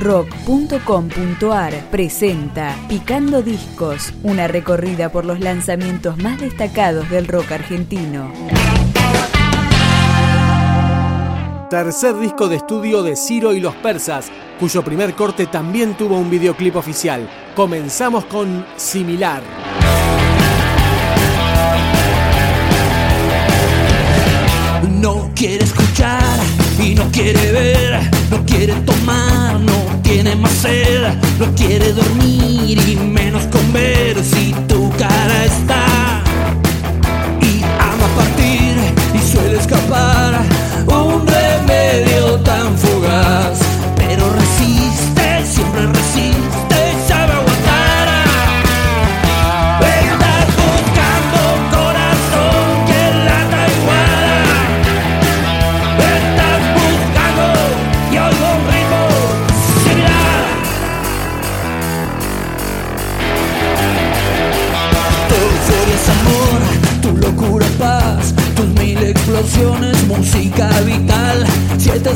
rock.com.ar presenta Picando Discos, una recorrida por los lanzamientos más destacados del rock argentino. Tercer disco de estudio de Ciro y los Persas, cuyo primer corte también tuvo un videoclip oficial. Comenzamos con Similar. No quiere escuchar y no quiere ver, no quiere no quiere dormir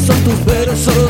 son tus versos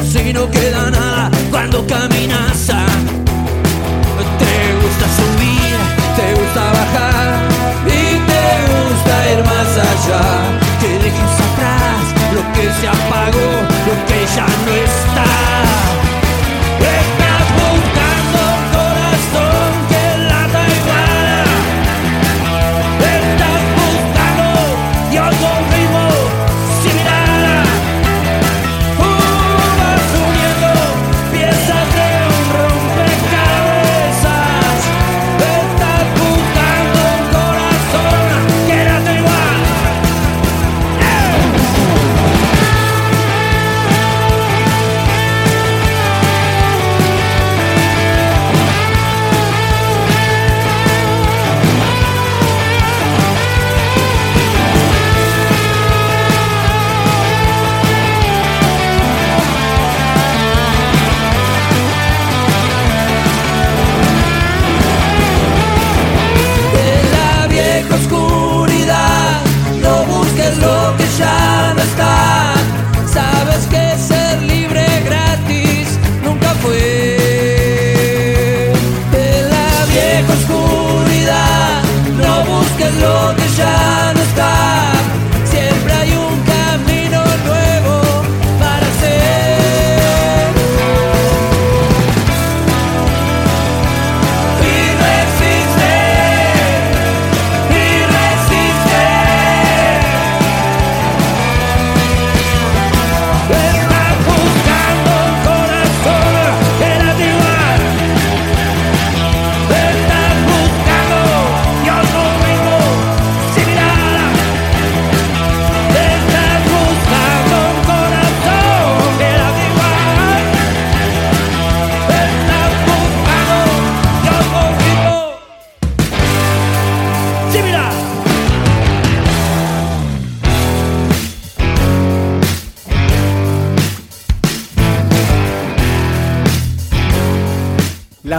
la vieja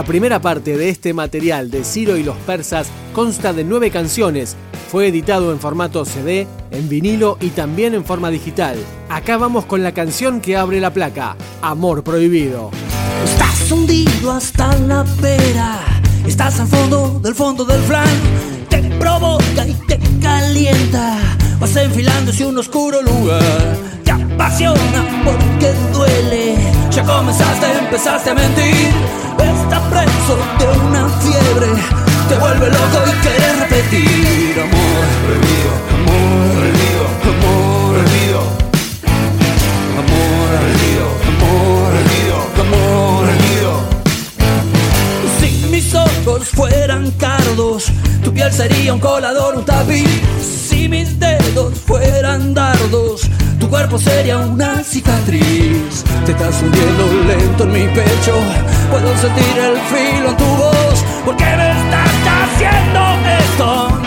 primera parte de este material de Ciro y los Persas consta de nueve canciones. Fue editado en formato CD, en vinilo y también en forma digital. Acá vamos con la canción que abre la placa, Amor Prohibido. Estás hundido hasta la pera, estás al fondo del fondo del flan, te provoca y te calienta, vas enfilando hacia un oscuro lugar, apasiona porque duele, ya comenzaste, empezaste a mentir, estás preso de una fiebre, te vuelve loco y quieres repetir, amor prohibido, amor prohibido, amor prohibido. Amor ardido, amor ardido, amor ardido. Si mis ojos fueran cardos, tu piel sería un colador, un tapiz. Sería una cicatriz. Te estás hundiendo lento en mi pecho, puedo sentir el filo en tu voz. ¿Por qué me estás haciendo esto?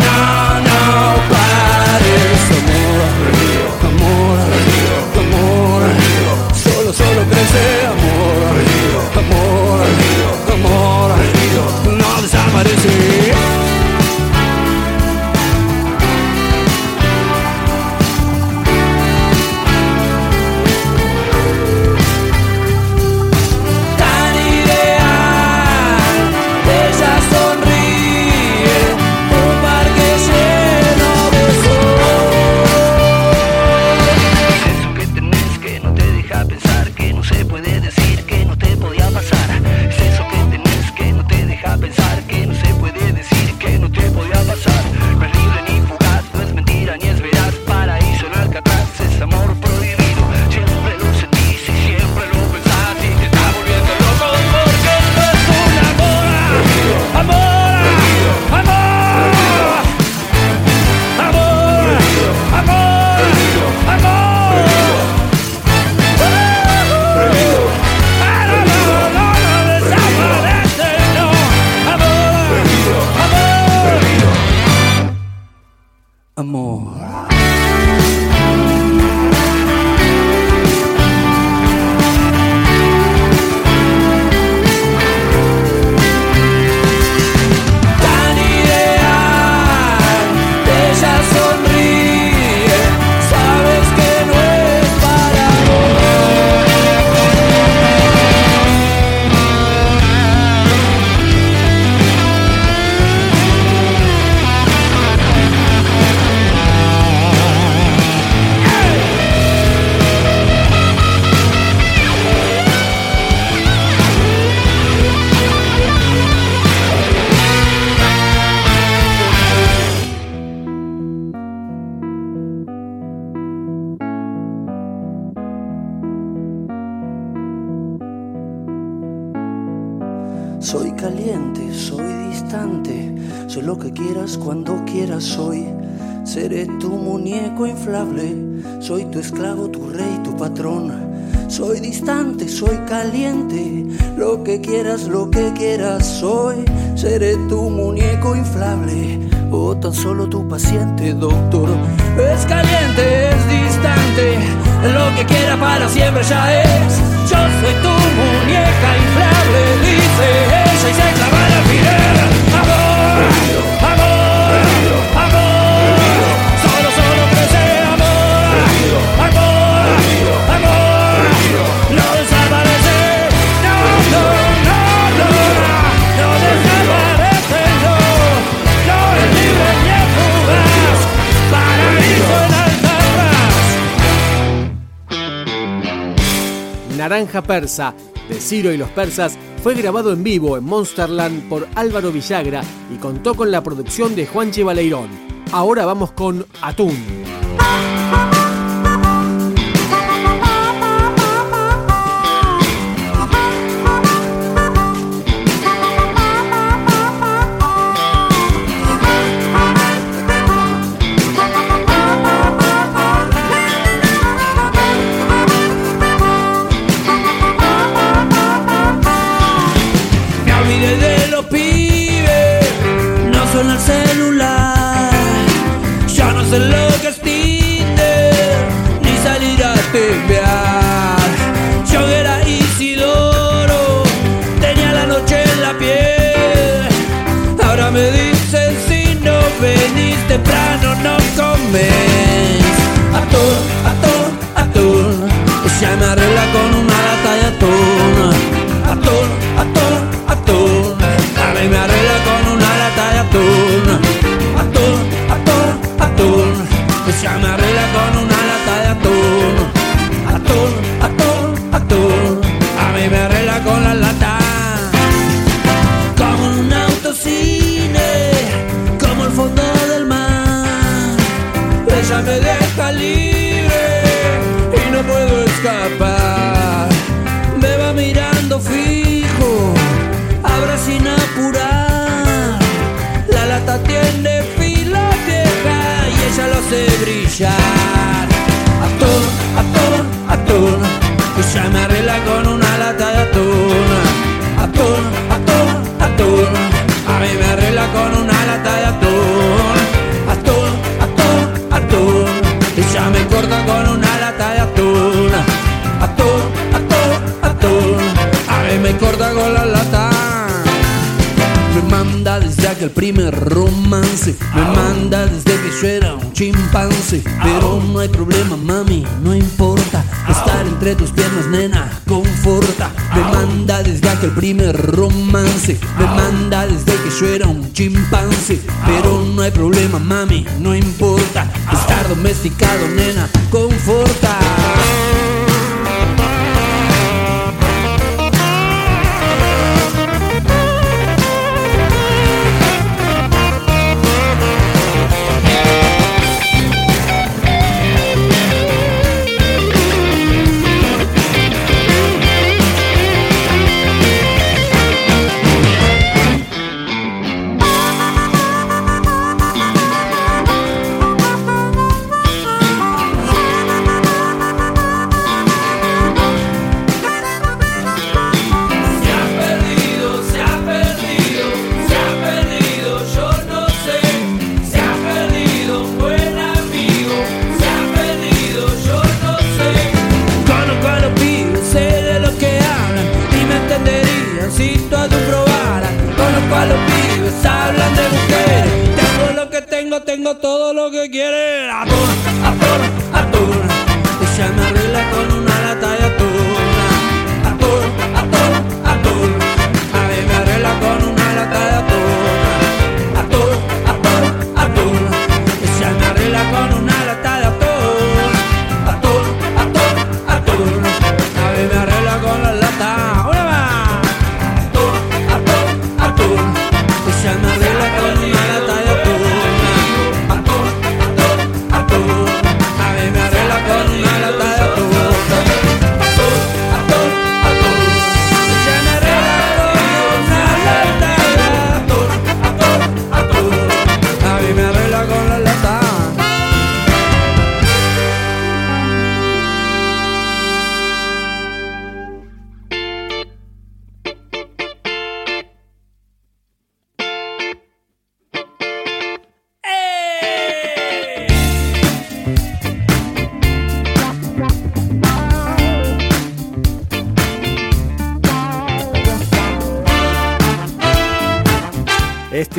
Soy caliente, soy distante, soy lo que quieras cuando quieras soy. Seré tu muñeco inflable, soy tu esclavo, tu rey, tu patrón. Soy distante, soy caliente, lo que quieras, lo que quieras soy. Seré tu muñeco inflable o tan solo tu paciente, doctor. Es caliente, es distante, lo que quiera para siempre ya es. Yo soy tu muñeca inflable. De Ciro y los Persas, fue grabado en vivo en Monsterland por Álvaro Villagra y contó con la producción de Juan Chevaleirón. Ahora vamos con Atún. The love. primer romance. Me manda desde que yo era un chimpancé. Pero no hay problema mami, no importa. Estar entre tus piernas nena, conforta. Me manda desde aquel primer romance. Me manda desde que yo era un chimpancé. Pero no hay problema mami, no importa. Estar domesticado nena, conforta.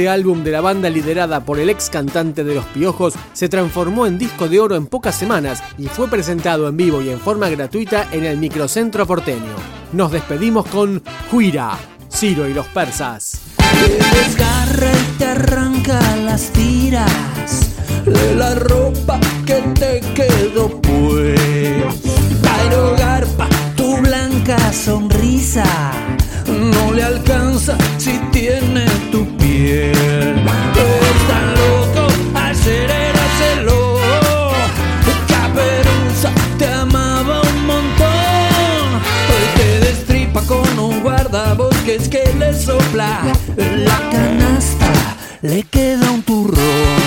Este álbum de la banda liderada por el ex cantante de Los Piojos se transformó en disco de oro en pocas semanas y fue presentado en vivo y en forma gratuita en el microcentro porteño. Nos despedimos con Juira, Ciro y los persas. Desgarra y te arranca las tiras de la ropa que te quedó pues. Garpa tu blanca sonrisa no le alcanza si tiene tu piel. Es tan loco acerárselo. Caperuza te amaba un montón. Hoy te destripa con un guardabosques que le sopla la canasta. Le queda un turrón.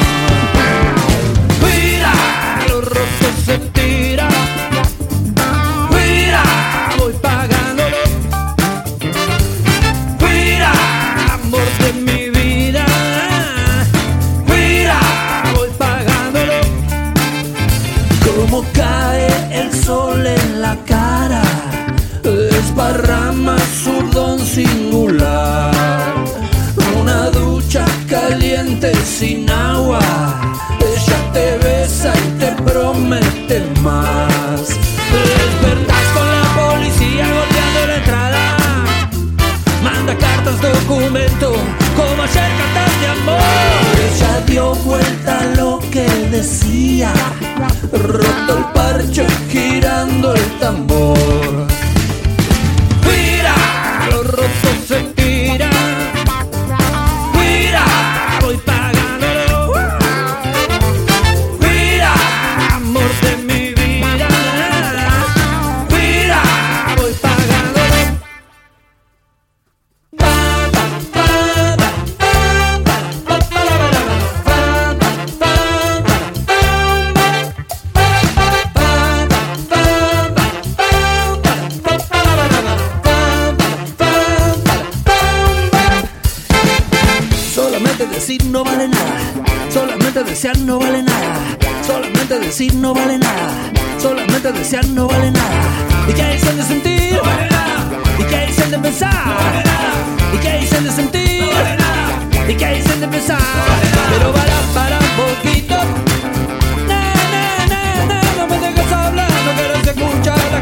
Sin agua, ella te besa y te promete más. Despertás con la policía golpeando la entrada. Manda cartas, documento, como ayer cartas de amor. Ella dio vuelta a lo que decía, roto el parche, girando el tambor. Mira, los rotos se Solamente decir no vale nada. Solamente desear no vale nada. Solamente decir no vale nada. Solamente desear no vale nada. ¿Y qué dicen de sentir? No vale nada. ¿Y qué dicen de pensar? No vale nada. ¿Y qué dicen de sentir? No vale nada. ¿Y qué dicen de pensar? No vale nada. Pero para, para un poquito. Na, na, na, na, no me dejes hablar, no quieres escuchar, la